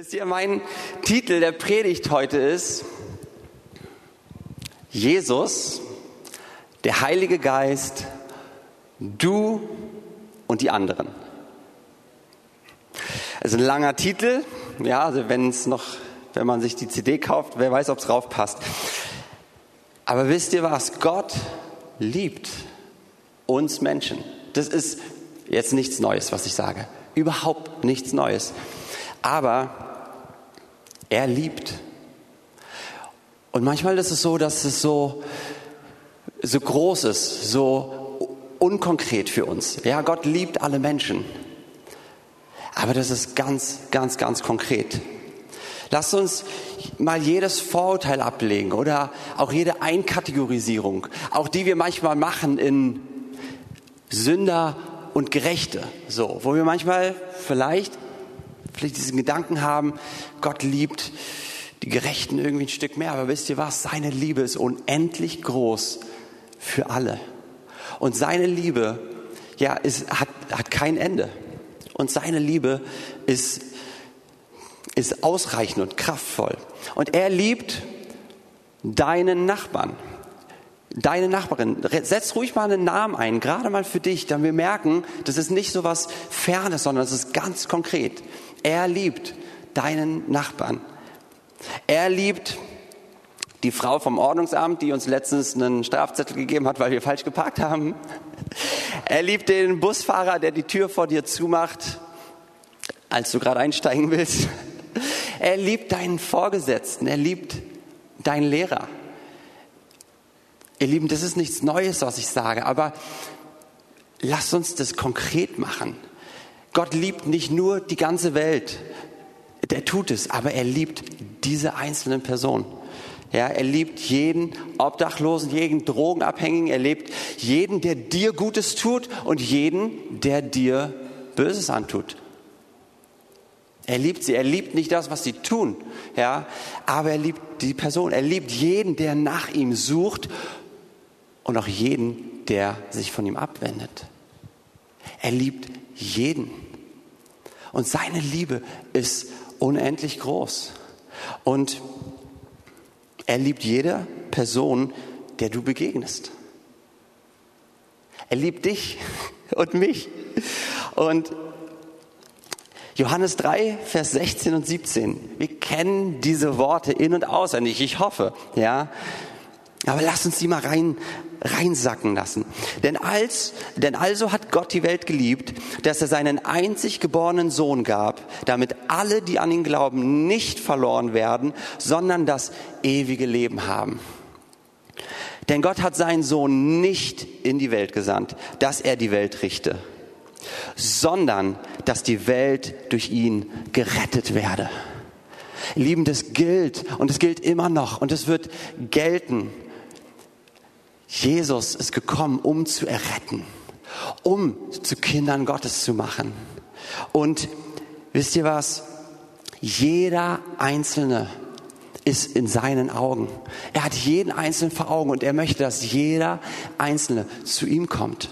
Wisst ihr, mein Titel der Predigt heute ist Jesus, der Heilige Geist, du und die anderen. Also ein langer Titel, ja, also wenn es noch, wenn man sich die CD kauft, wer weiß, ob es drauf passt. Aber wisst ihr was? Gott liebt uns Menschen. Das ist jetzt nichts Neues, was ich sage. Überhaupt nichts Neues. Aber er liebt. Und manchmal ist es so, dass es so, so groß ist, so unkonkret für uns. Ja, Gott liebt alle Menschen. Aber das ist ganz, ganz, ganz konkret. Lasst uns mal jedes Vorurteil ablegen oder auch jede Einkategorisierung, auch die wir manchmal machen in Sünder und Gerechte, so, wo wir manchmal vielleicht vielleicht diesen Gedanken haben, Gott liebt die Gerechten irgendwie ein Stück mehr. Aber wisst ihr was? Seine Liebe ist unendlich groß für alle. Und seine Liebe, ja, ist, hat, hat kein Ende. Und seine Liebe ist, ist ausreichend und kraftvoll. Und er liebt deinen Nachbarn. Deine Nachbarin, setz ruhig mal einen Namen ein, gerade mal für dich, damit wir merken, das ist nicht so was Fernes, sondern es ist ganz konkret. Er liebt deinen Nachbarn. Er liebt die Frau vom Ordnungsamt, die uns letztens einen Strafzettel gegeben hat, weil wir falsch geparkt haben. Er liebt den Busfahrer, der die Tür vor dir zumacht, als du gerade einsteigen willst. Er liebt deinen Vorgesetzten. Er liebt deinen Lehrer. Ihr Lieben, das ist nichts Neues, was ich sage, aber lasst uns das konkret machen. Gott liebt nicht nur die ganze Welt. Der tut es, aber er liebt diese einzelnen Personen. Ja, er liebt jeden Obdachlosen, jeden Drogenabhängigen. Er liebt jeden, der dir Gutes tut und jeden, der dir Böses antut. Er liebt sie. Er liebt nicht das, was sie tun. Ja, aber er liebt die Person. Er liebt jeden, der nach ihm sucht und auch jeden, der sich von ihm abwendet. Er liebt jeden. Und seine Liebe ist unendlich groß. Und er liebt jede Person, der du begegnest. Er liebt dich und mich. Und Johannes 3, Vers 16 und 17. Wir kennen diese Worte in- und auswendig, ich hoffe, ja. Aber lass uns die mal rein, reinsacken lassen. Denn als, denn also hat Gott die Welt geliebt, dass er seinen einzig geborenen Sohn gab, damit alle, die an ihn glauben, nicht verloren werden, sondern das ewige Leben haben. Denn Gott hat seinen Sohn nicht in die Welt gesandt, dass er die Welt richte, sondern dass die Welt durch ihn gerettet werde. Lieben, das gilt und es gilt immer noch und es wird gelten Jesus ist gekommen, um zu erretten, um zu Kindern Gottes zu machen. Und wisst ihr was? Jeder Einzelne ist in seinen Augen. Er hat jeden Einzelnen vor Augen und er möchte, dass jeder Einzelne zu ihm kommt.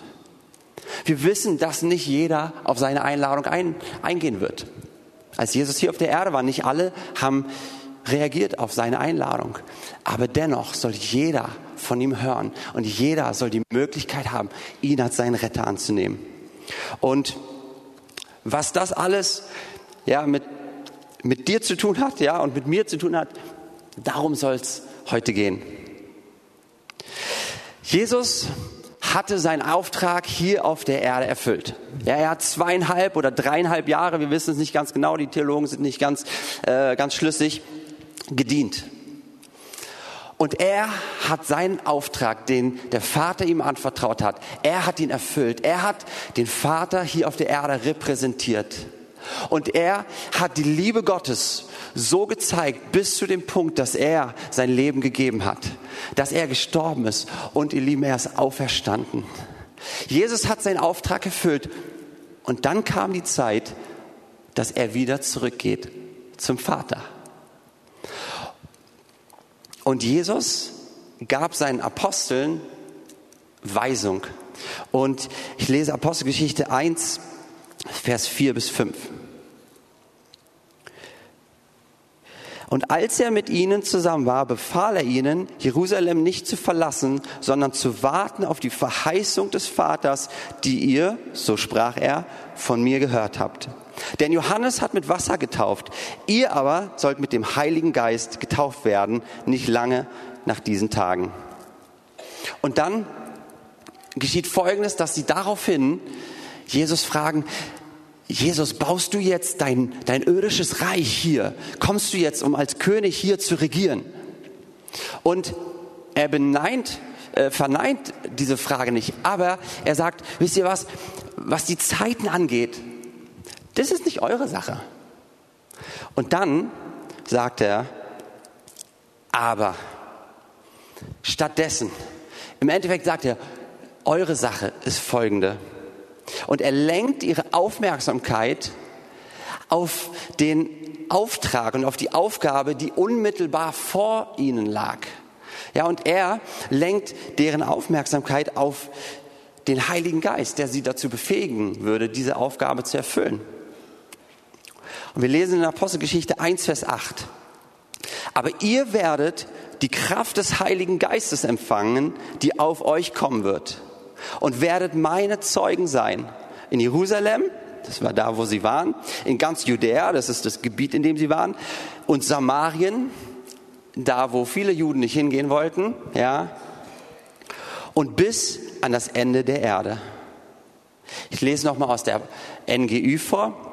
Wir wissen, dass nicht jeder auf seine Einladung ein, eingehen wird. Als Jesus hier auf der Erde war, nicht alle haben reagiert auf seine Einladung. Aber dennoch soll jeder von ihm hören und jeder soll die Möglichkeit haben, ihn als seinen Retter anzunehmen. Und was das alles ja, mit, mit dir zu tun hat ja, und mit mir zu tun hat, darum soll es heute gehen. Jesus hatte seinen Auftrag hier auf der Erde erfüllt. Ja, er hat zweieinhalb oder dreieinhalb Jahre, wir wissen es nicht ganz genau, die Theologen sind nicht ganz, äh, ganz schlüssig, gedient. Und er hat seinen Auftrag, den der Vater ihm anvertraut hat, er hat ihn erfüllt. Er hat den Vater hier auf der Erde repräsentiert. Und er hat die Liebe Gottes so gezeigt bis zu dem Punkt, dass er sein Leben gegeben hat, dass er gestorben ist und ihr Lieben, er ist auferstanden. Jesus hat seinen Auftrag erfüllt und dann kam die Zeit, dass er wieder zurückgeht zum Vater. Und Jesus gab seinen Aposteln Weisung. Und ich lese Apostelgeschichte 1, Vers 4 bis 5. Und als er mit ihnen zusammen war, befahl er ihnen, Jerusalem nicht zu verlassen, sondern zu warten auf die Verheißung des Vaters, die ihr, so sprach er, von mir gehört habt. Denn Johannes hat mit Wasser getauft, ihr aber sollt mit dem Heiligen Geist getauft werden, nicht lange nach diesen Tagen. Und dann geschieht Folgendes, dass sie daraufhin Jesus fragen, Jesus, baust du jetzt dein, dein irdisches Reich hier? Kommst du jetzt, um als König hier zu regieren? Und er beneint, äh, verneint diese Frage nicht, aber er sagt, wisst ihr was, was die Zeiten angeht, das ist nicht eure Sache. Und dann sagt er, aber stattdessen, im Endeffekt sagt er, eure Sache ist folgende. Und er lenkt ihre Aufmerksamkeit auf den Auftrag und auf die Aufgabe, die unmittelbar vor ihnen lag. Ja, und er lenkt deren Aufmerksamkeit auf den Heiligen Geist, der sie dazu befähigen würde, diese Aufgabe zu erfüllen. Und wir lesen in der Apostelgeschichte 1, Vers 8. Aber ihr werdet die Kraft des Heiligen Geistes empfangen, die auf euch kommen wird und werdet meine Zeugen sein. In Jerusalem, das war da, wo sie waren, in ganz Judäa, das ist das Gebiet, in dem sie waren, und Samarien, da, wo viele Juden nicht hingehen wollten, ja, und bis an das Ende der Erde. Ich lese nochmal aus der NGÜ vor.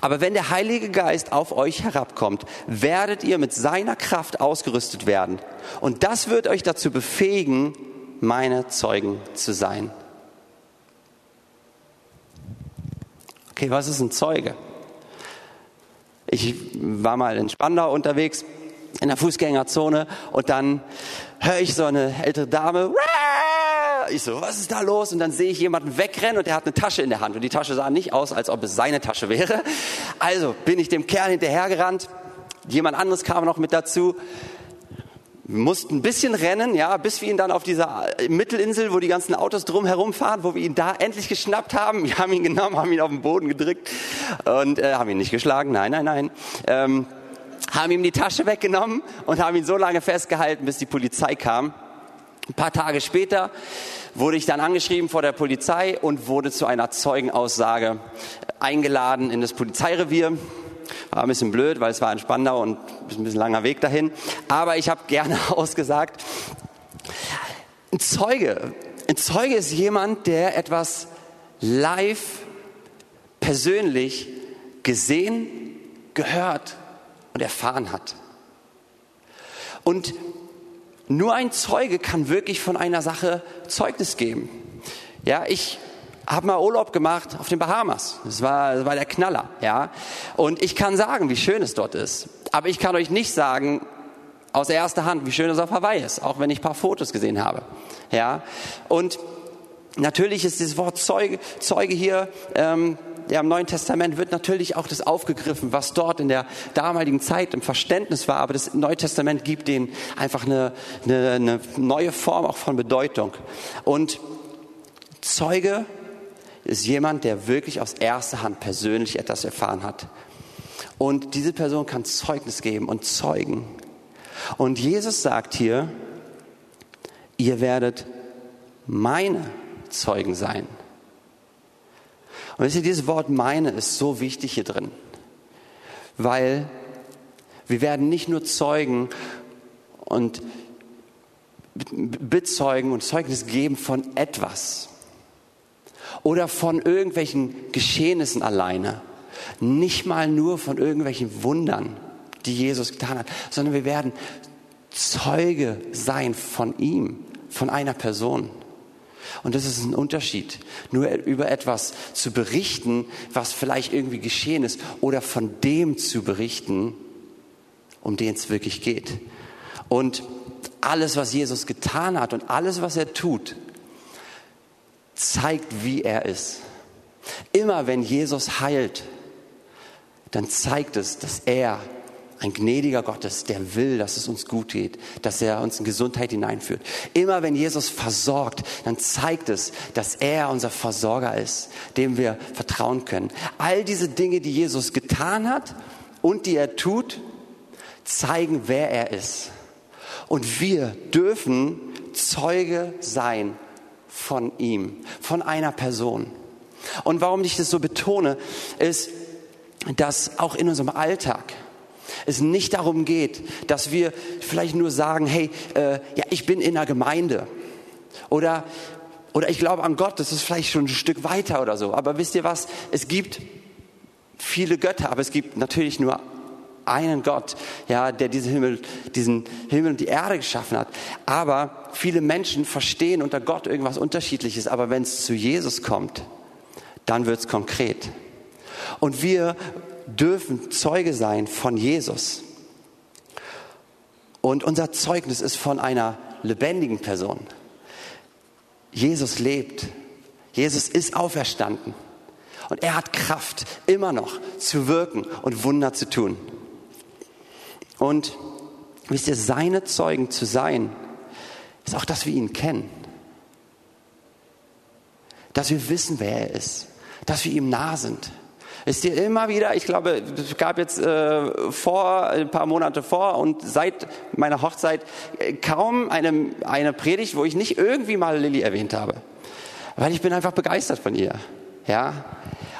Aber wenn der Heilige Geist auf euch herabkommt, werdet ihr mit seiner Kraft ausgerüstet werden. Und das wird euch dazu befähigen, meine Zeugen zu sein. Okay, was ist ein Zeuge? Ich war mal in Spandau unterwegs, in der Fußgängerzone, und dann höre ich so eine ältere Dame, ich so, was ist da los? Und dann sehe ich jemanden wegrennen und der hat eine Tasche in der Hand. Und die Tasche sah nicht aus, als ob es seine Tasche wäre. Also bin ich dem Kerl hinterhergerannt. Jemand anderes kam noch mit dazu. Wir mussten ein bisschen rennen, ja, bis wir ihn dann auf dieser Mittelinsel, wo die ganzen Autos drum herumfahren, wo wir ihn da endlich geschnappt haben. Wir haben ihn genommen, haben ihn auf den Boden gedrückt und äh, haben ihn nicht geschlagen. Nein, nein, nein. Ähm, haben ihm die Tasche weggenommen und haben ihn so lange festgehalten, bis die Polizei kam. Ein paar Tage später wurde ich dann angeschrieben vor der Polizei und wurde zu einer Zeugenaussage eingeladen in das Polizeirevier. War ein bisschen blöd, weil es war in Spandau und ein bisschen langer Weg dahin. Aber ich habe gerne ausgesagt. Ein Zeuge, ein Zeuge ist jemand, der etwas live, persönlich gesehen, gehört und erfahren hat. Und nur ein Zeuge kann wirklich von einer Sache Zeugnis geben. Ja, ich habe mal Urlaub gemacht auf den Bahamas. Das war, das war der Knaller, ja. Und ich kann sagen, wie schön es dort ist. Aber ich kann euch nicht sagen aus erster Hand, wie schön es auf Hawaii ist, auch wenn ich ein paar Fotos gesehen habe, ja. Und natürlich ist dieses Wort Zeuge, Zeuge hier ähm, ja, im Neuen Testament wird natürlich auch das aufgegriffen, was dort in der damaligen Zeit im Verständnis war. Aber das Neue Testament gibt denen einfach eine, eine, eine neue Form auch von Bedeutung. Und Zeuge ist jemand, der wirklich aus erster Hand persönlich etwas erfahren hat. Und diese Person kann Zeugnis geben und zeugen. Und Jesus sagt hier, ihr werdet meine Zeugen sein. Und wisst ihr, dieses Wort meine ist so wichtig hier drin, weil wir werden nicht nur Zeugen und bezeugen und Zeugnis geben von etwas oder von irgendwelchen Geschehnissen alleine, nicht mal nur von irgendwelchen Wundern, die Jesus getan hat, sondern wir werden Zeuge sein von ihm, von einer Person. Und das ist ein Unterschied. Nur über etwas zu berichten, was vielleicht irgendwie geschehen ist, oder von dem zu berichten, um den es wirklich geht. Und alles, was Jesus getan hat und alles, was er tut, zeigt, wie er ist. Immer wenn Jesus heilt, dann zeigt es, dass er ein gnädiger Gott ist, der will, dass es uns gut geht, dass er uns in Gesundheit hineinführt. Immer wenn Jesus versorgt, dann zeigt es, dass er unser Versorger ist, dem wir vertrauen können. All diese Dinge, die Jesus getan hat und die er tut, zeigen, wer er ist. Und wir dürfen Zeuge sein von ihm, von einer Person. Und warum ich das so betone, ist, dass auch in unserem Alltag es nicht darum geht, dass wir vielleicht nur sagen, hey, äh, ja, ich bin in einer Gemeinde oder oder ich glaube an Gott, das ist vielleicht schon ein Stück weiter oder so. Aber wisst ihr was? Es gibt viele Götter, aber es gibt natürlich nur einen Gott, ja, der diesen Himmel, diesen Himmel und die Erde geschaffen hat. Aber viele Menschen verstehen unter Gott irgendwas Unterschiedliches. Aber wenn es zu Jesus kommt, dann wird es konkret. Und wir dürfen Zeuge sein von Jesus. Und unser Zeugnis ist von einer lebendigen Person. Jesus lebt. Jesus ist auferstanden. Und er hat Kraft, immer noch zu wirken und Wunder zu tun. Und wisst ihr, seine Zeugen zu sein, ist auch, dass wir ihn kennen. Dass wir wissen, wer er ist. Dass wir ihm nah sind. Wisst ihr, immer wieder, ich glaube, es gab jetzt äh, vor, ein paar Monate vor und seit meiner Hochzeit äh, kaum eine, eine Predigt, wo ich nicht irgendwie mal Lilly erwähnt habe. Weil ich bin einfach begeistert von ihr. Ja.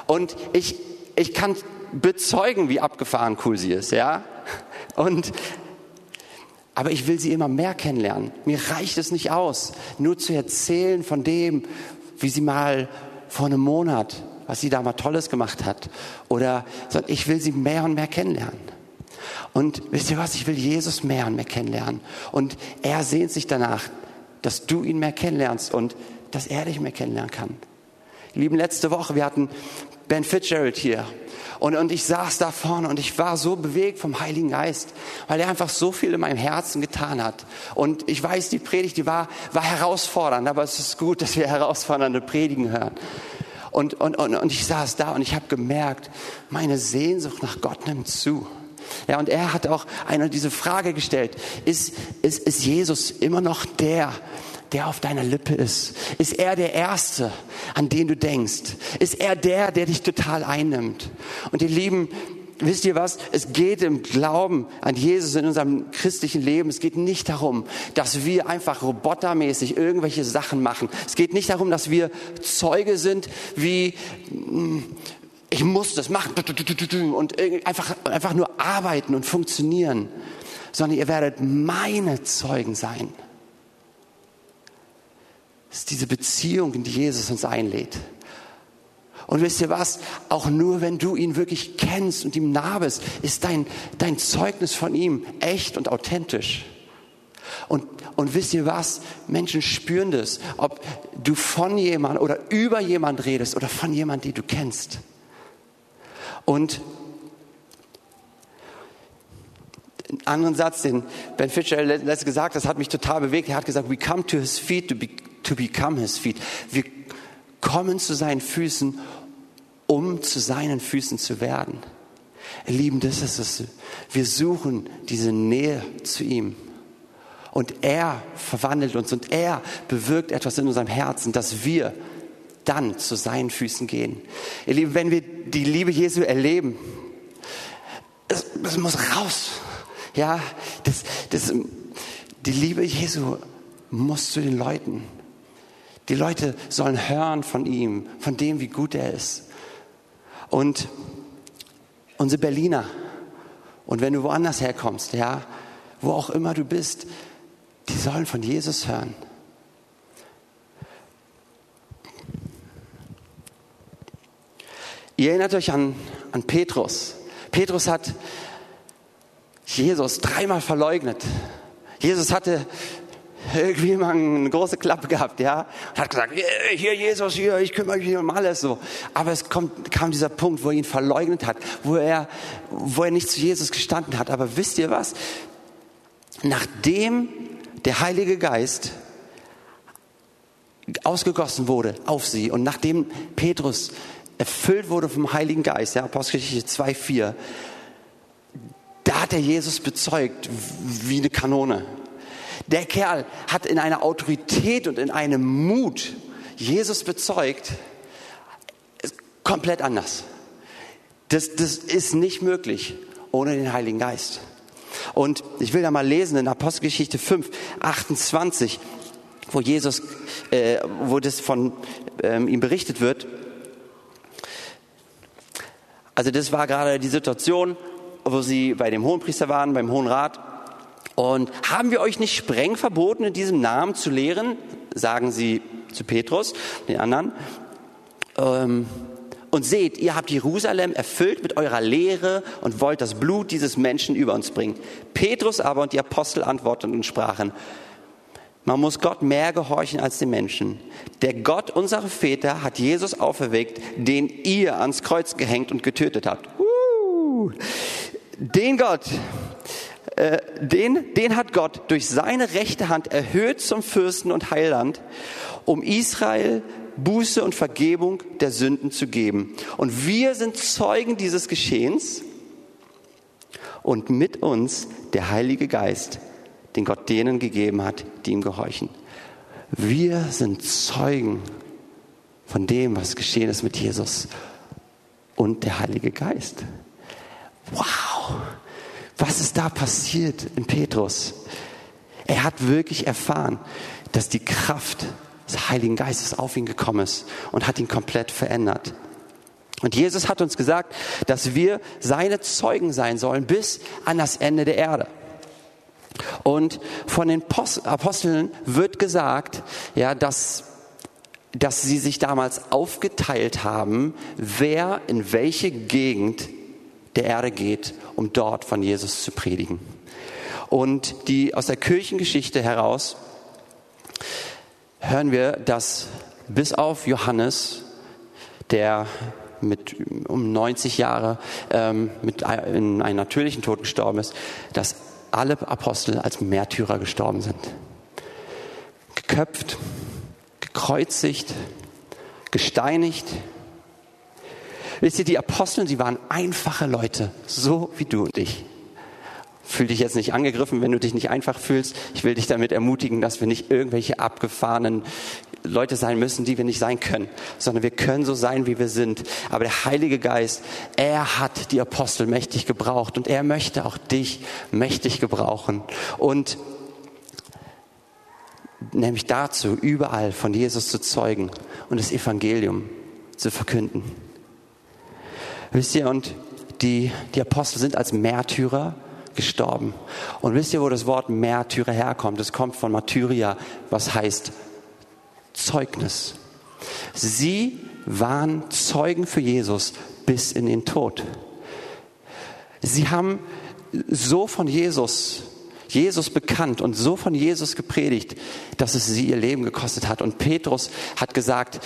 Und ich, ich kann bezeugen, wie abgefahren cool sie ist, ja. Und aber ich will sie immer mehr kennenlernen. Mir reicht es nicht aus, nur zu erzählen von dem, wie sie mal vor einem Monat, was sie da mal Tolles gemacht hat. Oder sondern ich will sie mehr und mehr kennenlernen. Und wisst ihr was? Ich will Jesus mehr und mehr kennenlernen. Und er sehnt sich danach, dass du ihn mehr kennenlernst und dass er dich mehr kennenlernen kann. Lieben, letzte Woche, wir hatten Ben Fitzgerald hier. Und, und ich saß da vorne und ich war so bewegt vom Heiligen Geist, weil er einfach so viel in meinem Herzen getan hat. Und ich weiß, die Predigt, die war, war herausfordernd, aber es ist gut, dass wir herausfordernde Predigen hören. Und, und, und, und ich saß da und ich habe gemerkt, meine Sehnsucht nach Gott nimmt zu. Ja, und er hat auch eine diese Frage gestellt, ist, ist, ist Jesus immer noch der, der auf deiner Lippe ist? Ist er der Erste, an den du denkst? Ist er der, der dich total einnimmt? Und ihr Lieben, wisst ihr was? Es geht im Glauben an Jesus in unserem christlichen Leben. Es geht nicht darum, dass wir einfach robotermäßig irgendwelche Sachen machen. Es geht nicht darum, dass wir Zeuge sind wie, hm, ich muss das machen und einfach, einfach nur arbeiten und funktionieren, sondern ihr werdet meine Zeugen sein. Es ist diese Beziehung, in die Jesus uns einlädt. Und wisst ihr was? Auch nur wenn du ihn wirklich kennst und ihm nah bist, ist dein, dein Zeugnis von ihm echt und authentisch. Und, und wisst ihr was? Menschen spüren das, ob du von jemand oder über jemand redest oder von jemand, den du kennst. Und einen anderen Satz, den Ben Fischer letztes gesagt hat, hat mich total bewegt. Er hat gesagt, we come to his feet to be to become his feet. Wir kommen zu seinen Füßen, um zu seinen Füßen zu werden. Ihr Lieben, das ist es. Wir suchen diese Nähe zu ihm. Und er verwandelt uns und er bewirkt etwas in unserem Herzen, dass wir dann zu seinen Füßen gehen. Ihr Lieben, wenn wir die Liebe Jesu erleben, es, es muss raus. Ja, das, das, die Liebe Jesu muss zu den Leuten. Die Leute sollen hören von ihm, von dem, wie gut er ist. Und unsere Berliner, und wenn du woanders herkommst, ja, wo auch immer du bist, die sollen von Jesus hören. Ihr erinnert euch an, an Petrus. Petrus hat Jesus dreimal verleugnet. Jesus hatte irgendwie mal eine große Klappe gehabt, ja, und hat gesagt, hier Jesus, hier, ich kümmere mich um alles so. Aber es kommt, kam dieser Punkt, wo er ihn verleugnet hat, wo er, wo er nicht zu Jesus gestanden hat. Aber wisst ihr was? Nachdem der Heilige Geist ausgegossen wurde auf sie und nachdem Petrus erfüllt wurde vom Heiligen Geist, ja, Apostelgeschichte 2, 4, da hat er Jesus bezeugt wie eine Kanone. Der Kerl hat in einer Autorität und in einem Mut Jesus bezeugt, komplett anders. Das, das ist nicht möglich ohne den Heiligen Geist. Und ich will da mal lesen in Apostelgeschichte 5, 28, wo Jesus, äh, wo das von ähm, ihm berichtet wird. Also das war gerade die Situation, wo sie bei dem Hohenpriester waren, beim Hohen Rat. Und haben wir euch nicht streng verboten, in diesem Namen zu lehren? Sagen sie zu Petrus, den anderen. Ähm, und seht, ihr habt Jerusalem erfüllt mit eurer Lehre und wollt das Blut dieses Menschen über uns bringen. Petrus aber und die Apostel antworteten und sprachen, man muss Gott mehr gehorchen als den Menschen. Der Gott unserer Väter hat Jesus auferweckt, den ihr ans Kreuz gehängt und getötet habt. Uh, den Gott, äh, den, den hat Gott durch seine rechte Hand erhöht zum Fürsten und Heiland, um Israel Buße und Vergebung der Sünden zu geben. Und wir sind Zeugen dieses Geschehens und mit uns der Heilige Geist, den Gott denen gegeben hat, die ihm gehorchen. Wir sind Zeugen von dem, was geschehen ist mit Jesus und der Heilige Geist. Wow, was ist da passiert in Petrus? Er hat wirklich erfahren, dass die Kraft des Heiligen Geistes auf ihn gekommen ist und hat ihn komplett verändert. Und Jesus hat uns gesagt, dass wir seine Zeugen sein sollen bis an das Ende der Erde. Und von den Aposteln wird gesagt, ja, dass, dass sie sich damals aufgeteilt haben, wer in welche Gegend der Erde geht, um dort von Jesus zu predigen. Und die aus der Kirchengeschichte heraus hören wir, dass bis auf Johannes, der mit um 90 Jahre ähm, mit in einen natürlichen Tod gestorben ist, dass alle Apostel als Märtyrer gestorben sind. Geköpft, gekreuzigt, gesteinigt. Wisst ihr, die Apostel, sie waren einfache Leute, so wie du und ich. Fühl dich jetzt nicht angegriffen, wenn du dich nicht einfach fühlst. Ich will dich damit ermutigen, dass wir nicht irgendwelche abgefahrenen Leute sein müssen, die wir nicht sein können, sondern wir können so sein, wie wir sind. Aber der Heilige Geist, er hat die Apostel mächtig gebraucht und er möchte auch dich mächtig gebrauchen. Und nämlich dazu, überall von Jesus zu zeugen und das Evangelium zu verkünden. Wisst ihr, und die, die Apostel sind als Märtyrer gestorben. Und wisst ihr, wo das Wort Märtyrer herkommt? Es kommt von Martyria, was heißt Zeugnis. Sie waren Zeugen für Jesus bis in den Tod. Sie haben so von Jesus, Jesus bekannt und so von Jesus gepredigt, dass es sie ihr Leben gekostet hat. Und Petrus hat gesagt,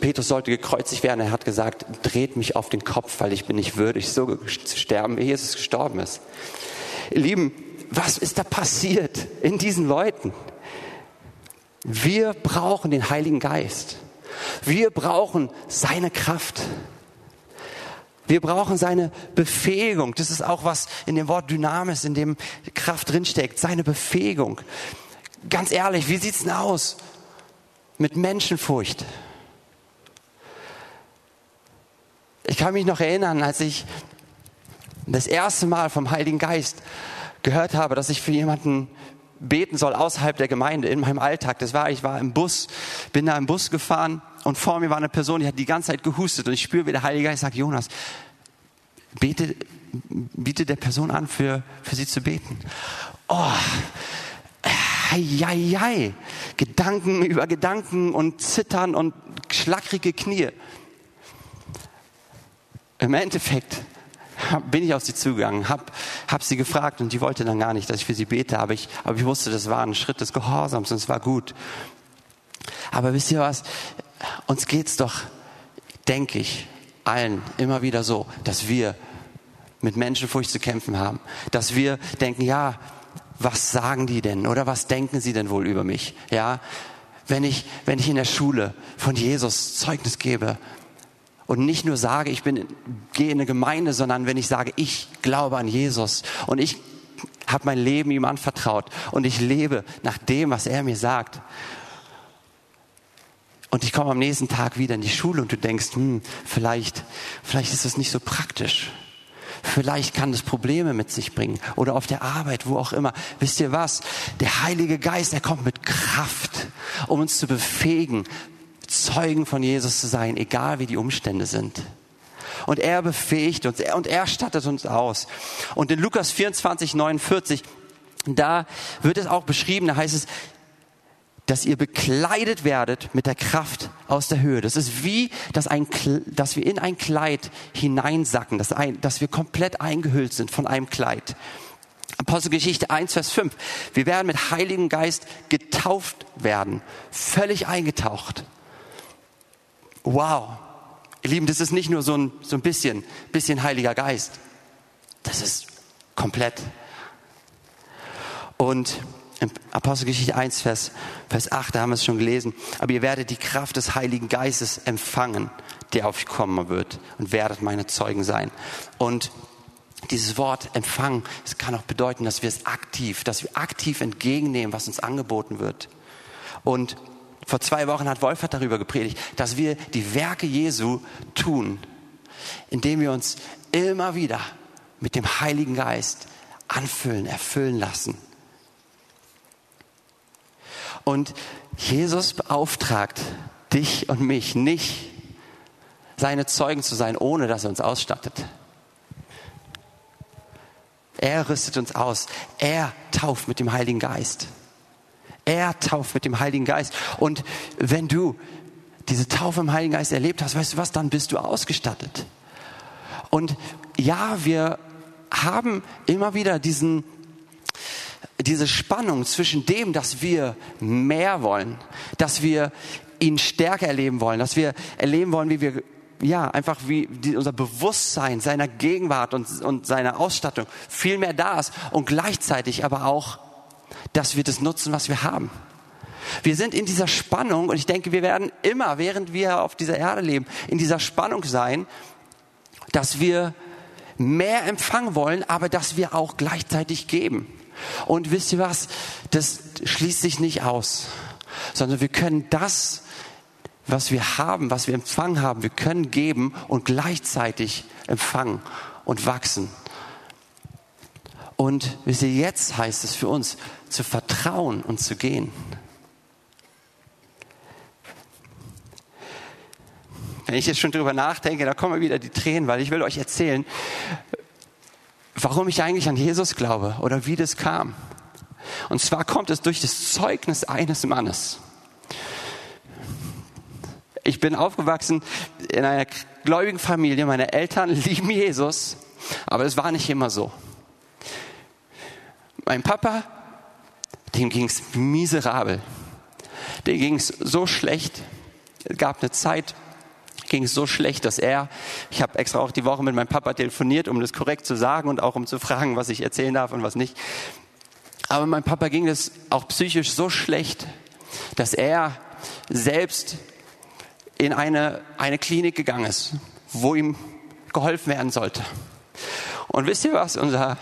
Petrus sollte gekreuzigt werden. Er hat gesagt, dreht mich auf den Kopf, weil ich bin nicht würdig, so zu sterben, wie Jesus gestorben ist. Ihr Lieben, was ist da passiert in diesen Leuten? Wir brauchen den Heiligen Geist. Wir brauchen seine Kraft. Wir brauchen seine Befähigung. Das ist auch was in dem Wort Dynamis, in dem Kraft drinsteckt. Seine Befähigung. Ganz ehrlich, wie sieht's denn aus mit Menschenfurcht? Ich kann mich noch erinnern, als ich das erste Mal vom Heiligen Geist gehört habe, dass ich für jemanden beten soll außerhalb der Gemeinde in meinem Alltag. Das war, ich war im Bus, bin da im Bus gefahren und vor mir war eine Person, die hat die ganze Zeit gehustet und ich spüre, wie der Heilige Geist sagt, Jonas, bete, biete der Person an, für, für sie zu beten. Oh, Eieiei. Gedanken über Gedanken und Zittern und schlackrige Knie. Im Endeffekt bin ich auf sie zugegangen, habe hab sie gefragt und die wollte dann gar nicht, dass ich für sie bete, aber ich, aber ich wusste, das war ein Schritt des Gehorsams und es war gut. Aber wisst ihr was? Uns geht's doch, denke ich, allen immer wieder so, dass wir mit Menschenfurcht zu kämpfen haben, dass wir denken, ja, was sagen die denn oder was denken sie denn wohl über mich? Ja, wenn ich, wenn ich in der Schule von Jesus Zeugnis gebe, und nicht nur sage, ich bin, gehe in eine Gemeinde, sondern wenn ich sage, ich glaube an Jesus und ich habe mein Leben ihm anvertraut und ich lebe nach dem, was er mir sagt. Und ich komme am nächsten Tag wieder in die Schule und du denkst, hm, vielleicht, vielleicht ist das nicht so praktisch. Vielleicht kann das Probleme mit sich bringen oder auf der Arbeit, wo auch immer. Wisst ihr was? Der Heilige Geist, er kommt mit Kraft, um uns zu befähigen, Zeugen von Jesus zu sein, egal wie die Umstände sind. Und er befähigt uns und er stattet uns aus. Und in Lukas 24, 49, da wird es auch beschrieben, da heißt es, dass ihr bekleidet werdet mit der Kraft aus der Höhe. Das ist wie, dass, ein, dass wir in ein Kleid hineinsacken, dass, ein, dass wir komplett eingehüllt sind von einem Kleid. Apostelgeschichte 1, Vers 5. Wir werden mit Heiligen Geist getauft werden, völlig eingetaucht. Wow. Ihr Lieben, das ist nicht nur so ein, so ein bisschen, bisschen Heiliger Geist. Das ist komplett. Und in Apostelgeschichte 1, Vers, Vers 8, da haben wir es schon gelesen. Aber ihr werdet die Kraft des Heiligen Geistes empfangen, der auf euch kommen wird und werdet meine Zeugen sein. Und dieses Wort empfangen, es kann auch bedeuten, dass wir es aktiv, dass wir aktiv entgegennehmen, was uns angeboten wird. Und vor zwei Wochen hat Wolfert darüber gepredigt, dass wir die Werke Jesu tun, indem wir uns immer wieder mit dem Heiligen Geist anfüllen, erfüllen lassen. Und Jesus beauftragt dich und mich nicht, seine Zeugen zu sein, ohne dass er uns ausstattet. Er rüstet uns aus. Er tauft mit dem Heiligen Geist. Er tauft mit dem Heiligen Geist. Und wenn du diese Taufe im Heiligen Geist erlebt hast, weißt du was, dann bist du ausgestattet. Und ja, wir haben immer wieder diesen diese Spannung zwischen dem, dass wir mehr wollen, dass wir ihn stärker erleben wollen, dass wir erleben wollen, wie wir ja, einfach wie die, unser Bewusstsein seiner Gegenwart und, und seiner Ausstattung viel mehr da ist und gleichzeitig aber auch, dass wir das nutzen, was wir haben. Wir sind in dieser Spannung und ich denke, wir werden immer, während wir auf dieser Erde leben, in dieser Spannung sein, dass wir mehr empfangen wollen, aber dass wir auch gleichzeitig geben. Und wisst ihr was? Das schließt sich nicht aus, sondern wir können das, was wir haben, was wir empfangen haben, wir können geben und gleichzeitig empfangen und wachsen. Und wisst ihr, jetzt heißt es für uns, zu vertrauen und zu gehen. Wenn ich jetzt schon drüber nachdenke, da kommen wieder die Tränen, weil ich will euch erzählen, warum ich eigentlich an Jesus glaube oder wie das kam. Und zwar kommt es durch das Zeugnis eines Mannes. Ich bin aufgewachsen in einer gläubigen Familie. Meine Eltern lieben Jesus, aber es war nicht immer so. Mein Papa, dem ging es miserabel. Dem ging es so schlecht. Es gab eine Zeit, ging es so schlecht, dass er, ich habe extra auch die Woche mit meinem Papa telefoniert, um das korrekt zu sagen und auch um zu fragen, was ich erzählen darf und was nicht. Aber meinem Papa ging es auch psychisch so schlecht, dass er selbst in eine, eine Klinik gegangen ist, wo ihm geholfen werden sollte. Und wisst ihr was? Unser,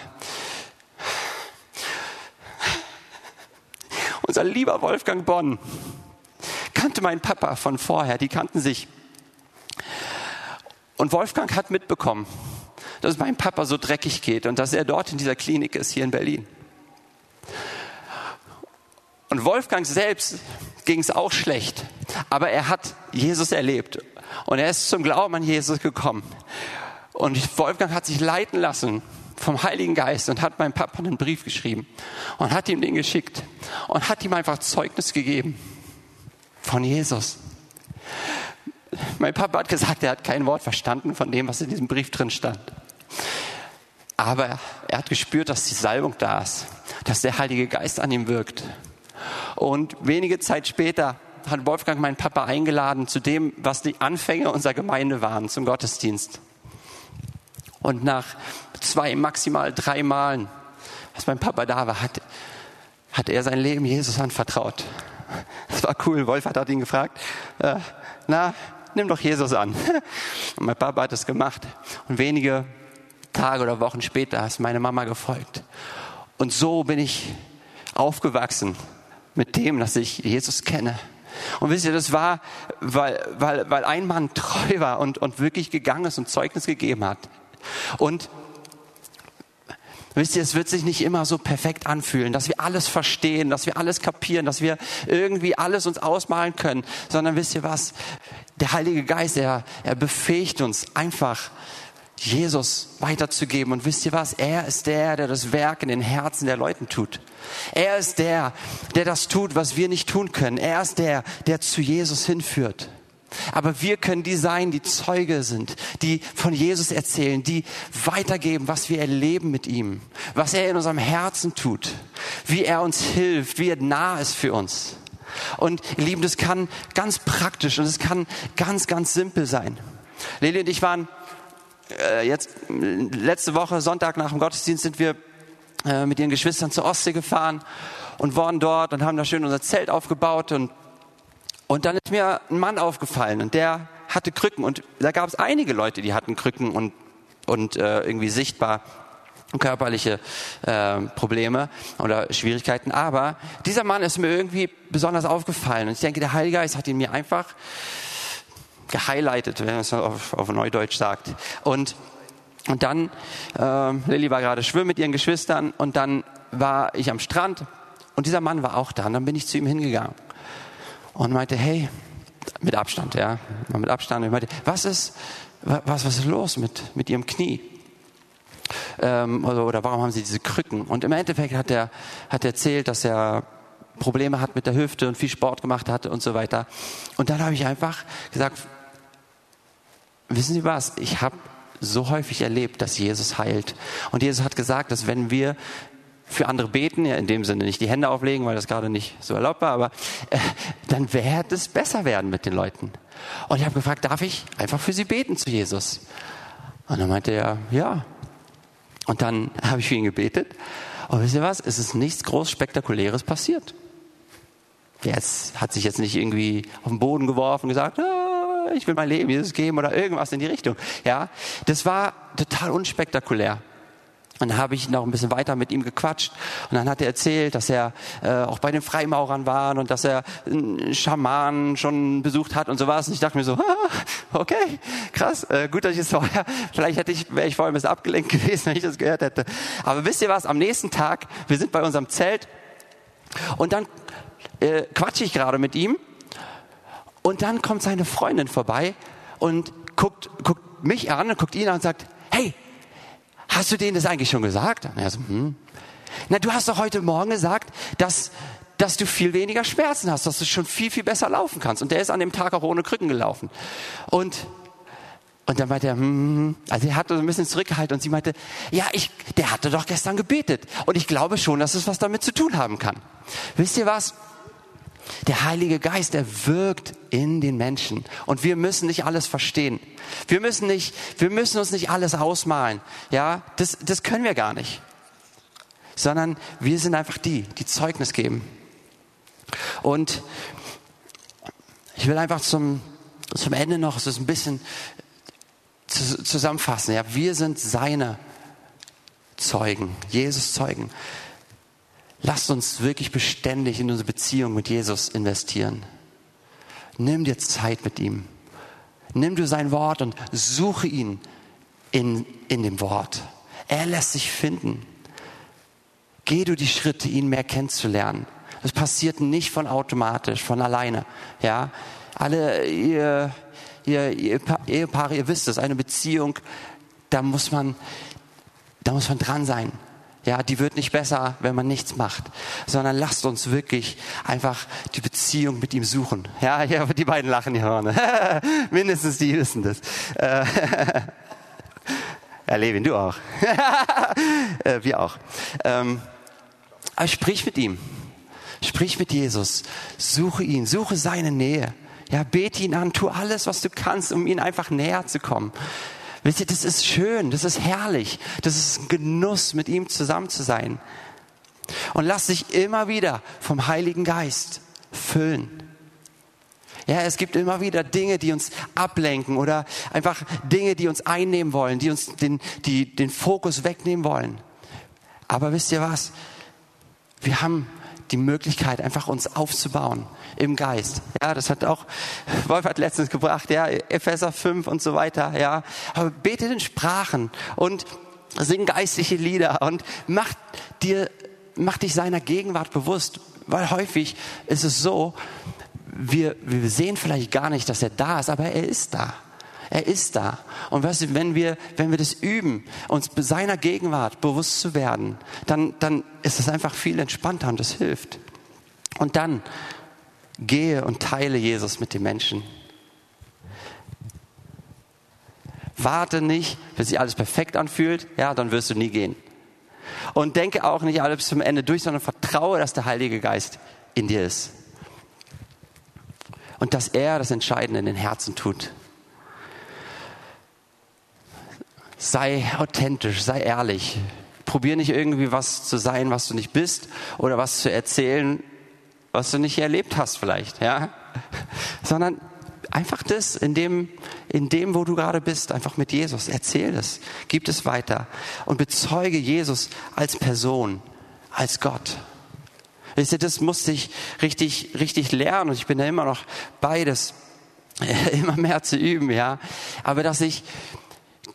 unser lieber Wolfgang Bonn kannte meinen Papa von vorher. Die kannten sich und Wolfgang hat mitbekommen, dass es meinem Papa so dreckig geht und dass er dort in dieser Klinik ist, hier in Berlin. Und Wolfgang selbst ging es auch schlecht, aber er hat Jesus erlebt und er ist zum Glauben an Jesus gekommen. Und Wolfgang hat sich leiten lassen vom Heiligen Geist und hat meinem Papa einen Brief geschrieben und hat ihm den geschickt und hat ihm einfach Zeugnis gegeben von Jesus. Mein Papa hat gesagt, er hat kein Wort verstanden von dem, was in diesem Brief drin stand. Aber er hat gespürt, dass die Salbung da ist, dass der Heilige Geist an ihm wirkt. Und wenige Zeit später hat Wolfgang meinen Papa eingeladen zu dem, was die Anfänge unserer Gemeinde waren, zum Gottesdienst. Und nach zwei, maximal drei Malen, als mein Papa da war, hat, hat er sein Leben Jesus anvertraut. Das war cool. Wolf hat ihn gefragt, äh, na, nimm doch Jesus an. Und mein Papa hat es gemacht. Und wenige Tage oder Wochen später ist meine Mama gefolgt. Und so bin ich aufgewachsen mit dem, dass ich Jesus kenne. Und wisst ihr, das war, weil, weil, weil ein Mann treu war und, und wirklich gegangen ist und Zeugnis gegeben hat. Und Wisst ihr, es wird sich nicht immer so perfekt anfühlen, dass wir alles verstehen, dass wir alles kapieren, dass wir irgendwie alles uns ausmalen können, sondern wisst ihr was? Der Heilige Geist, er, er befähigt uns einfach, Jesus weiterzugeben. Und wisst ihr was? Er ist der, der das Werk in den Herzen der Leuten tut. Er ist der, der das tut, was wir nicht tun können. Er ist der, der zu Jesus hinführt. Aber wir können die sein, die Zeuge sind, die von Jesus erzählen, die weitergeben, was wir erleben mit ihm, was er in unserem Herzen tut, wie er uns hilft, wie er nah ist für uns. Und ihr Lieben, das kann ganz praktisch und es kann ganz, ganz simpel sein. Lili und ich waren äh, jetzt letzte Woche, Sonntag nach dem Gottesdienst, sind wir äh, mit ihren Geschwistern zur Ostsee gefahren und waren dort und haben da schön unser Zelt aufgebaut und und dann ist mir ein Mann aufgefallen und der hatte Krücken und da gab es einige Leute, die hatten Krücken und, und äh, irgendwie sichtbar körperliche äh, Probleme oder Schwierigkeiten. Aber dieser Mann ist mir irgendwie besonders aufgefallen und ich denke, der Heilige Geist hat ihn mir einfach gehighlightet, wenn man es auf, auf Neudeutsch sagt. Und und dann, äh, Lilly war gerade schwimmen mit ihren Geschwistern und dann war ich am Strand und dieser Mann war auch da. Und dann bin ich zu ihm hingegangen und meinte, hey, mit Abstand, ja, mit Abstand. Ich meinte, was ist, was, was ist los mit, mit Ihrem Knie? Ähm, oder, oder warum haben Sie diese Krücken? Und im Endeffekt hat er, hat er erzählt, dass er Probleme hat mit der Hüfte und viel Sport gemacht hatte und so weiter. Und dann habe ich einfach gesagt, wissen Sie was? Ich habe so häufig erlebt, dass Jesus heilt. Und Jesus hat gesagt, dass wenn wir für andere beten, ja in dem Sinne nicht die Hände auflegen, weil das gerade nicht so erlaubt war, aber äh, dann wird es besser werden mit den Leuten. Und ich habe gefragt, darf ich einfach für sie beten zu Jesus? Und dann meinte er, ja. Und dann habe ich für ihn gebetet. Und wisst ihr was? Es ist nichts groß Spektakuläres passiert. Er hat sich jetzt nicht irgendwie auf den Boden geworfen und gesagt, ah, ich will mein Leben Jesus geben oder irgendwas in die Richtung. Ja, das war total unspektakulär. Und dann habe ich noch ein bisschen weiter mit ihm gequatscht und dann hat er erzählt, dass er äh, auch bei den Freimaurern war und dass er einen Schaman schon besucht hat und so was. Und ich dachte mir so, ah, okay, krass, äh, gut, dass ich es vorher, vielleicht hätte ich, wäre ich vorher ein bisschen abgelenkt gewesen, wenn ich das gehört hätte. Aber wisst ihr was, am nächsten Tag, wir sind bei unserem Zelt und dann äh, quatsche ich gerade mit ihm und dann kommt seine Freundin vorbei und guckt, guckt mich an und guckt ihn an und sagt, hey, hast du denen das eigentlich schon gesagt? Und er so, hm. Na, du hast doch heute Morgen gesagt, dass, dass du viel weniger Schmerzen hast, dass du schon viel, viel besser laufen kannst. Und der ist an dem Tag auch ohne Krücken gelaufen. Und, und dann meinte er, hm, hm, hm. also er hatte so ein bisschen zurückgehalten und sie meinte, ja, ich, der hatte doch gestern gebetet. Und ich glaube schon, dass es was damit zu tun haben kann. Wisst ihr was? Der Heilige Geist, der wirkt in den Menschen. Und wir müssen nicht alles verstehen. Wir müssen nicht, wir müssen uns nicht alles ausmalen. Ja, das, das können wir gar nicht. Sondern wir sind einfach die, die Zeugnis geben. Und ich will einfach zum, zum Ende noch so ein bisschen zusammenfassen. Ja, wir sind seine Zeugen, Jesus Zeugen. Lasst uns wirklich beständig in unsere Beziehung mit Jesus investieren. Nimm dir Zeit mit ihm. Nimm du sein Wort und suche ihn in, in dem Wort. Er lässt sich finden. Geh du die Schritte, ihn mehr kennenzulernen. Das passiert nicht von automatisch, von alleine. Ja, alle ihr, ihr, ihr Ehepaare, ihr wisst es, eine Beziehung, da muss man, da muss man dran sein. Ja, die wird nicht besser, wenn man nichts macht, sondern lasst uns wirklich einfach die Beziehung mit ihm suchen. Ja, ja die beiden lachen hier vorne. Mindestens die wissen das. Äh, ja, Levin, du auch. Äh, wir auch. Ähm, aber sprich mit ihm. Sprich mit Jesus. Suche ihn. Suche seine Nähe. Ja, bete ihn an. Tu alles, was du kannst, um ihn einfach näher zu kommen. Wisst ihr, das ist schön, das ist herrlich, das ist ein Genuss, mit ihm zusammen zu sein. Und lass dich immer wieder vom Heiligen Geist füllen. Ja, es gibt immer wieder Dinge, die uns ablenken oder einfach Dinge, die uns einnehmen wollen, die uns den, die, den Fokus wegnehmen wollen. Aber wisst ihr was? Wir haben die Möglichkeit, einfach uns aufzubauen im Geist. Ja, das hat auch Wolf hat letztens gebracht, ja, Epheser 5 und so weiter, ja. Aber betet in Sprachen und sing geistliche Lieder und mach dir, mach dich seiner Gegenwart bewusst, weil häufig ist es so, wir, wir sehen vielleicht gar nicht, dass er da ist, aber er ist da. Er ist da. Und weißt du, wenn wir, wenn wir das üben, uns seiner Gegenwart bewusst zu werden, dann, dann ist es einfach viel entspannter und das hilft. Und dann gehe und teile Jesus mit den Menschen. Warte nicht, bis sich alles perfekt anfühlt, ja, dann wirst du nie gehen. Und denke auch nicht alles zum Ende durch, sondern vertraue, dass der Heilige Geist in dir ist. Und dass er das Entscheidende in den Herzen tut. Sei authentisch, sei ehrlich. Probier nicht irgendwie was zu sein, was du nicht bist oder was zu erzählen, was du nicht erlebt hast vielleicht, ja? Sondern einfach das, in dem, in dem, wo du gerade bist, einfach mit Jesus. Erzähl es, gib es weiter und bezeuge Jesus als Person, als Gott. Wisst ihr, das musste ich richtig, richtig lernen und ich bin da immer noch beides, immer mehr zu üben, ja. Aber dass ich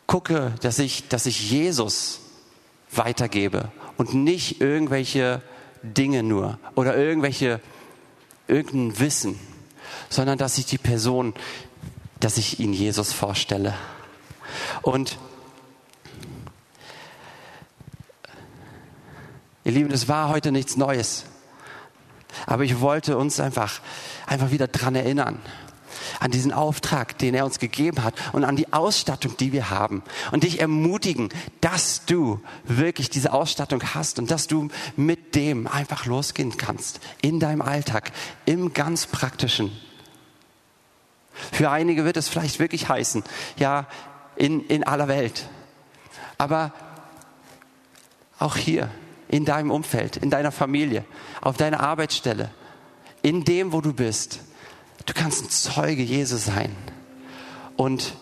gucke, dass ich, dass ich Jesus weitergebe und nicht irgendwelche Dinge nur oder irgendwelche, irgendein Wissen, sondern dass ich die Person, dass ich ihn Jesus vorstelle. Und ihr Lieben, es war heute nichts Neues. Aber ich wollte uns einfach, einfach wieder dran erinnern an diesen Auftrag, den er uns gegeben hat und an die Ausstattung, die wir haben. Und dich ermutigen, dass du wirklich diese Ausstattung hast und dass du mit dem einfach losgehen kannst. In deinem Alltag, im ganz praktischen. Für einige wird es vielleicht wirklich heißen, ja, in, in aller Welt. Aber auch hier, in deinem Umfeld, in deiner Familie, auf deiner Arbeitsstelle, in dem, wo du bist, Du kannst ein Zeuge Jesu sein. Und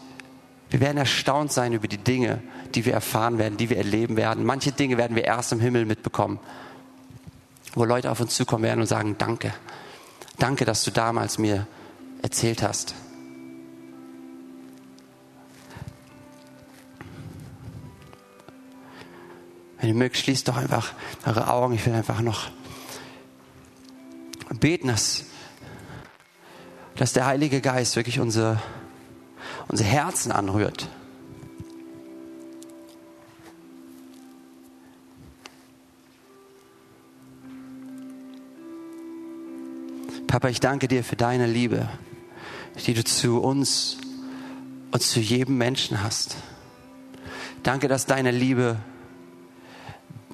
wir werden erstaunt sein über die Dinge, die wir erfahren werden, die wir erleben werden. Manche Dinge werden wir erst im Himmel mitbekommen, wo Leute auf uns zukommen werden und sagen, danke. Danke, dass du damals mir erzählt hast. Wenn ihr mögt, schließt doch einfach eure Augen. Ich will einfach noch beten, dass dass der Heilige Geist wirklich unsere, unsere Herzen anrührt. Papa, ich danke dir für deine Liebe, die du zu uns und zu jedem Menschen hast. Danke, dass deine Liebe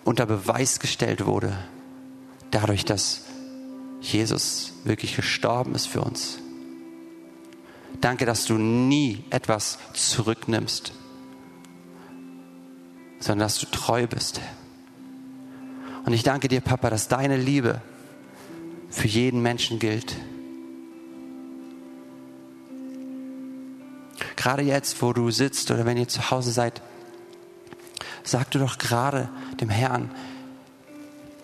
unter Beweis gestellt wurde, dadurch, dass Jesus wirklich gestorben ist für uns. Danke, dass du nie etwas zurücknimmst, sondern dass du treu bist. Und ich danke dir, Papa, dass deine Liebe für jeden Menschen gilt. Gerade jetzt, wo du sitzt oder wenn ihr zu Hause seid, sag du doch gerade dem Herrn,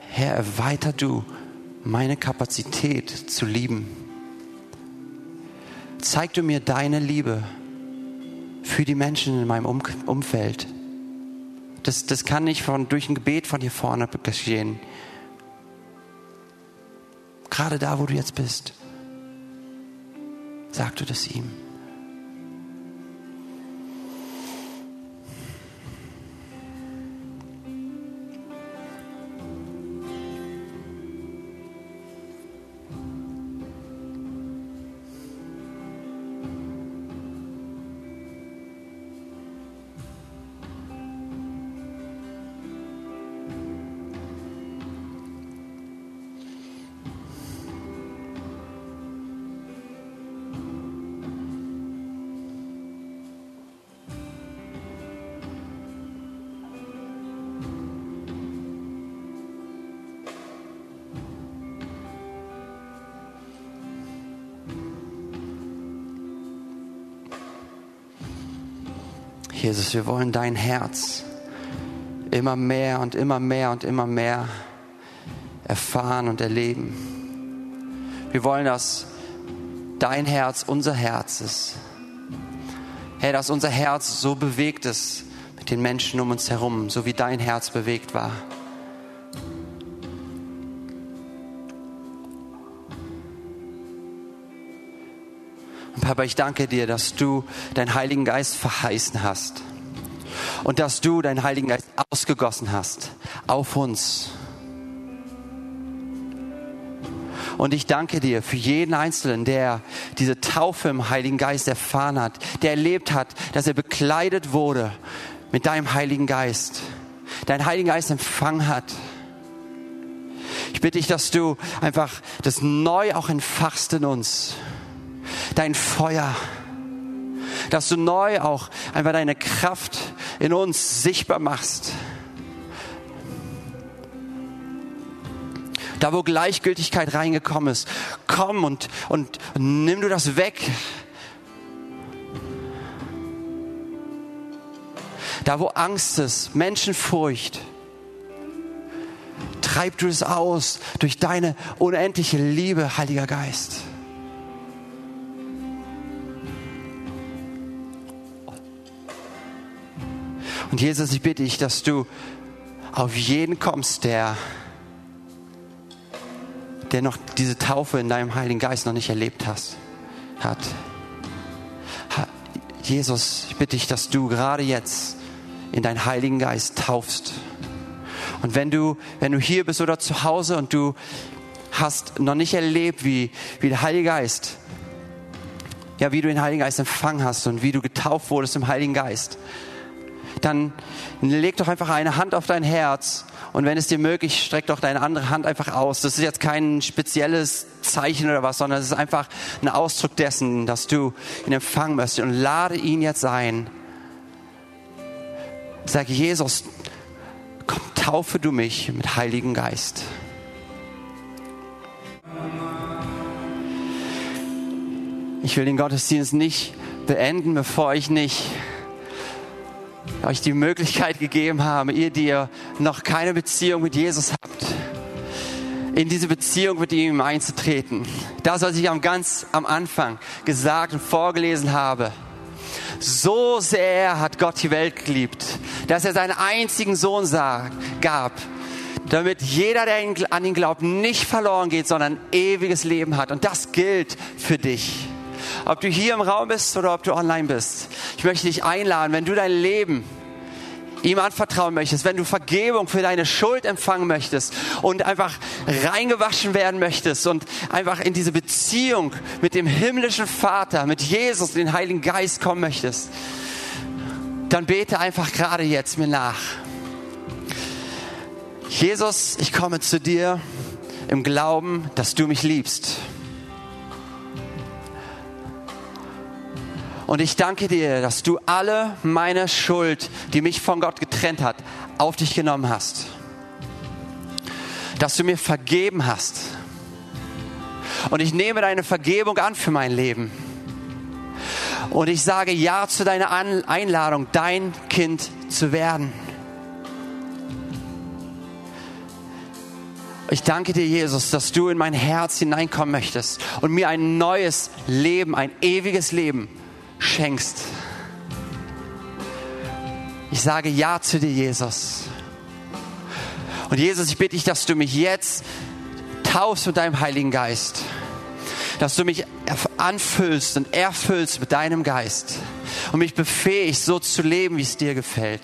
Herr, erweiter du meine Kapazität zu lieben zeig du mir deine Liebe für die Menschen in meinem um Umfeld. Das, das kann nicht von, durch ein Gebet von hier vorne geschehen. Gerade da, wo du jetzt bist, sag du das ihm. Jesus, wir wollen dein Herz immer mehr und immer mehr und immer mehr erfahren und erleben. Wir wollen, dass dein Herz unser Herz ist. Herr, dass unser Herz so bewegt ist mit den Menschen um uns herum, so wie dein Herz bewegt war. Papa, ich danke dir, dass du deinen Heiligen Geist verheißen hast und dass du deinen Heiligen Geist ausgegossen hast auf uns. Und ich danke dir für jeden Einzelnen, der diese Taufe im Heiligen Geist erfahren hat, der erlebt hat, dass er bekleidet wurde mit deinem Heiligen Geist, deinen Heiligen Geist empfangen hat. Ich bitte dich, dass du einfach das neu auch entfachst in uns, dein Feuer, dass du neu auch einfach deine Kraft in uns sichtbar machst. Da, wo Gleichgültigkeit reingekommen ist, komm und, und, nimm du das weg. Da, wo Angst ist, Menschenfurcht, treib du es aus durch deine unendliche Liebe, Heiliger Geist. Und Jesus, ich bitte dich, dass du auf jeden kommst, der, der noch diese Taufe in deinem Heiligen Geist noch nicht erlebt hast, hat. Jesus, ich bitte dich, dass du gerade jetzt in deinen Heiligen Geist taufst. Und wenn du, wenn du hier bist oder zu Hause und du hast noch nicht erlebt, wie, wie der Heilige Geist, ja, wie du den Heiligen Geist empfangen hast und wie du getauft wurdest im Heiligen Geist, dann leg doch einfach eine Hand auf dein Herz und wenn es dir möglich, streck doch deine andere Hand einfach aus. Das ist jetzt kein spezielles Zeichen oder was, sondern es ist einfach ein Ausdruck dessen, dass du ihn empfangen möchtest und lade ihn jetzt ein. Sag Jesus, komm, taufe du mich mit Heiligen Geist. Ich will den Gottesdienst nicht beenden, bevor ich nicht euch die Möglichkeit gegeben habe, ihr, die ihr noch keine Beziehung mit Jesus habt, in diese Beziehung mit ihm einzutreten. Das, was ich am ganz am Anfang gesagt und vorgelesen habe. So sehr hat Gott die Welt geliebt, dass er seinen einzigen Sohn sah, gab, damit jeder, der an ihn glaubt, nicht verloren geht, sondern ewiges Leben hat. Und das gilt für dich. Ob du hier im Raum bist oder ob du online bist. Ich möchte dich einladen, wenn du dein Leben ihm anvertrauen möchtest, wenn du Vergebung für deine Schuld empfangen möchtest und einfach reingewaschen werden möchtest und einfach in diese Beziehung mit dem himmlischen Vater, mit Jesus, den Heiligen Geist kommen möchtest, dann bete einfach gerade jetzt mir nach. Jesus, ich komme zu dir im Glauben, dass du mich liebst. Und ich danke dir, dass du alle meine Schuld, die mich von Gott getrennt hat, auf dich genommen hast. Dass du mir vergeben hast. Und ich nehme deine Vergebung an für mein Leben. Und ich sage Ja zu deiner Einladung, dein Kind zu werden. Ich danke dir, Jesus, dass du in mein Herz hineinkommen möchtest und mir ein neues Leben, ein ewiges Leben schenkst. Ich sage Ja zu dir, Jesus. Und Jesus, ich bitte dich, dass du mich jetzt taufst mit deinem Heiligen Geist. Dass du mich anfüllst und erfüllst mit deinem Geist. Und mich befähigst, so zu leben, wie es dir gefällt.